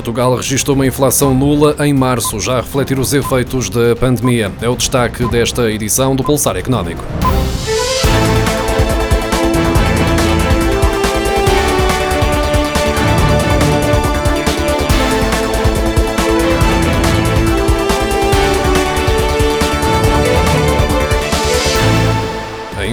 Portugal registrou uma inflação nula em março, já a refletir os efeitos da pandemia. É o destaque desta edição do Pulsar Económico.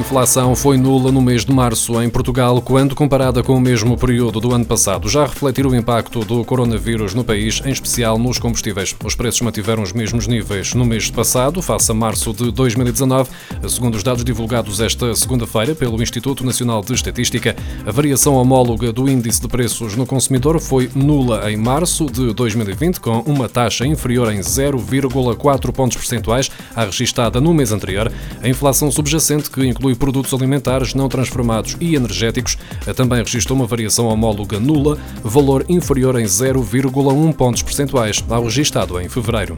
Inflação foi nula no mês de março em Portugal, quando comparada com o mesmo período do ano passado, já a refletir o impacto do coronavírus no país, em especial nos combustíveis. Os preços mantiveram os mesmos níveis no mês passado, face a março de 2019. Segundo os dados divulgados esta segunda-feira pelo Instituto Nacional de Estatística, a variação homóloga do índice de preços no consumidor foi nula em março de 2020, com uma taxa inferior em 0,4 pontos percentuais à registada no mês anterior. A inflação subjacente, que inclui produtos alimentares não transformados e energéticos, também registrou uma variação homóloga nula, valor inferior em 0,1 pontos percentuais ao registado em fevereiro.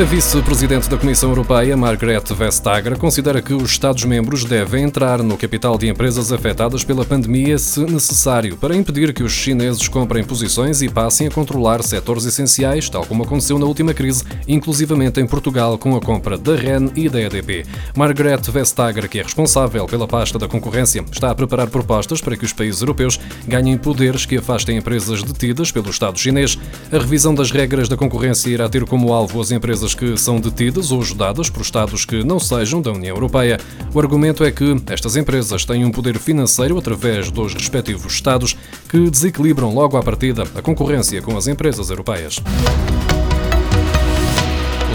A vice-presidente da Comissão Europeia, Margrethe Vestager, considera que os Estados-membros devem entrar no capital de empresas afetadas pela pandemia se necessário, para impedir que os chineses comprem posições e passem a controlar setores essenciais, tal como aconteceu na última crise, inclusivamente em Portugal com a compra da REN e da EDP. Margrethe Vestager, que é responsável pela pasta da concorrência, está a preparar propostas para que os países europeus ganhem poderes que afastem empresas detidas pelo Estado chinês. A revisão das regras da concorrência irá ter como alvo as empresas empresas que são detidas ou ajudadas por Estados que não sejam da União Europeia. O argumento é que estas empresas têm um poder financeiro através dos respectivos Estados que desequilibram logo à partida a concorrência com as empresas europeias.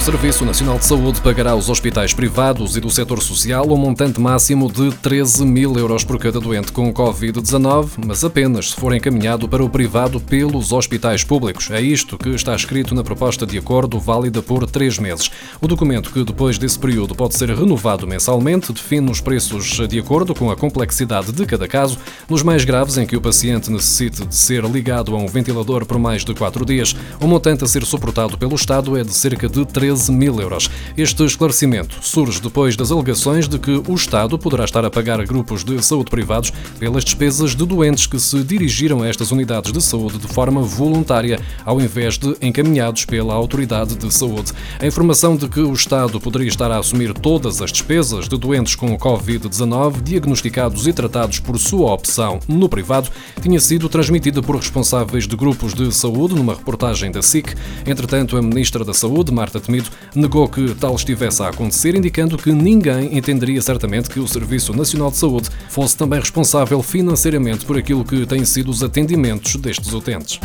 Serviço Nacional de Saúde pagará aos hospitais privados e do setor social um montante máximo de 13 mil euros por cada doente com Covid-19, mas apenas se for encaminhado para o privado pelos hospitais públicos. É isto que está escrito na proposta de acordo válida por três meses. O documento, que depois desse período pode ser renovado mensalmente, define os preços de acordo com a complexidade de cada caso, nos mais graves em que o paciente necessite de ser ligado a um ventilador por mais de quatro dias. O montante a ser suportado pelo Estado é de cerca de 13 13 mil euros. Este esclarecimento surge depois das alegações de que o Estado poderá estar a pagar grupos de saúde privados pelas despesas de doentes que se dirigiram a estas unidades de saúde de forma voluntária, ao invés de encaminhados pela autoridade de saúde. A informação de que o Estado poderia estar a assumir todas as despesas de doentes com Covid-19 diagnosticados e tratados por sua opção no privado tinha sido transmitida por responsáveis de grupos de saúde numa reportagem da SIC. Entretanto, a Ministra da Saúde, Marta Temido, negou que tal estivesse a acontecer, indicando que ninguém entenderia certamente que o Serviço Nacional de Saúde fosse também responsável financeiramente por aquilo que têm sido os atendimentos destes utentes.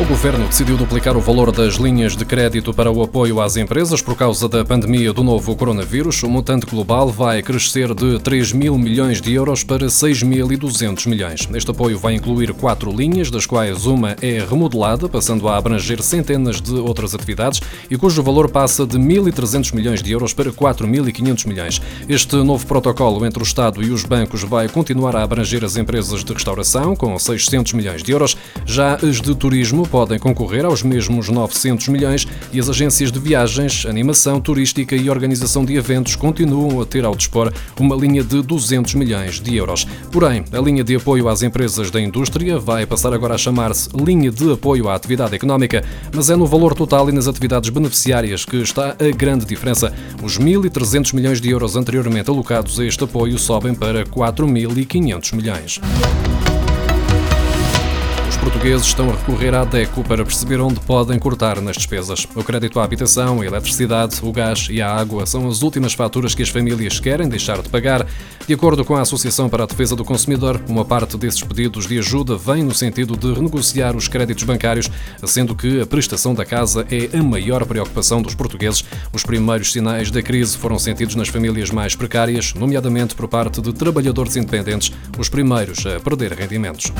O governo decidiu duplicar o valor das linhas de crédito para o apoio às empresas por causa da pandemia do novo coronavírus. O montante global vai crescer de 3 mil milhões de euros para 6.200 milhões. Este apoio vai incluir quatro linhas, das quais uma é remodelada, passando a abranger centenas de outras atividades e cujo valor passa de 1.300 milhões de euros para 4.500 milhões. Este novo protocolo entre o Estado e os bancos vai continuar a abranger as empresas de restauração, com 600 milhões de euros. Já as de turismo podem concorrer aos mesmos 900 milhões e as agências de viagens, animação turística e organização de eventos continuam a ter ao dispor uma linha de 200 milhões de euros. Porém, a linha de apoio às empresas da indústria vai passar agora a chamar-se Linha de Apoio à Atividade Económica, mas é no valor total e nas atividades beneficiárias que está a grande diferença. Os 1.300 milhões de euros anteriormente alocados a este apoio sobem para 4.500 milhões portugueses estão a recorrer à DECO para perceber onde podem cortar nas despesas. O crédito à habitação, a eletricidade, o gás e a água são as últimas faturas que as famílias querem deixar de pagar. De acordo com a Associação para a Defesa do Consumidor, uma parte desses pedidos de ajuda vem no sentido de renegociar os créditos bancários, sendo que a prestação da casa é a maior preocupação dos portugueses. Os primeiros sinais da crise foram sentidos nas famílias mais precárias, nomeadamente por parte de trabalhadores independentes, os primeiros a perder rendimentos.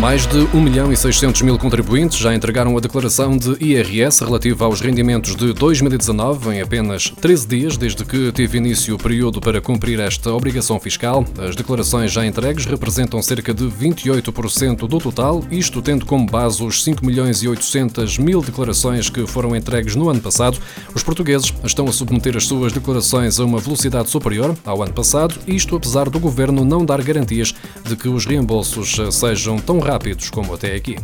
Mais de 1 milhão e 600 mil contribuintes já entregaram a declaração de IRS relativa aos rendimentos de 2019 em apenas 13 dias desde que teve início o período para cumprir esta obrigação fiscal. As declarações já entregues representam cerca de 28% do total, isto tendo como base os 5 milhões e 800 mil declarações que foram entregues no ano passado. Os portugueses estão a submeter as suas declarações a uma velocidade superior ao ano passado, isto apesar do governo não dar garantias de que os reembolsos sejam tão rápidos como até aqui.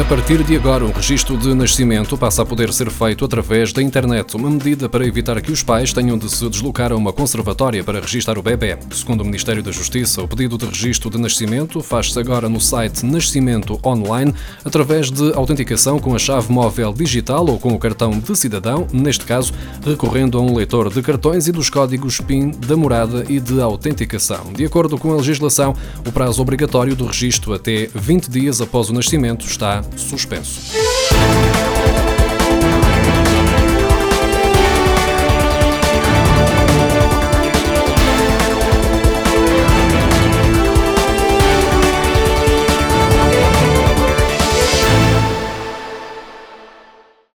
A partir de agora, o registro de nascimento passa a poder ser feito através da internet, uma medida para evitar que os pais tenham de se deslocar a uma conservatória para registrar o bebê. Segundo o Ministério da Justiça, o pedido de registro de nascimento faz-se agora no site Nascimento Online, através de autenticação com a chave móvel digital ou com o cartão de cidadão, neste caso, recorrendo a um leitor de cartões e dos códigos PIN da morada e de autenticação. De acordo com a legislação, o prazo obrigatório do registro até 20 dias após o nascimento está suspenso.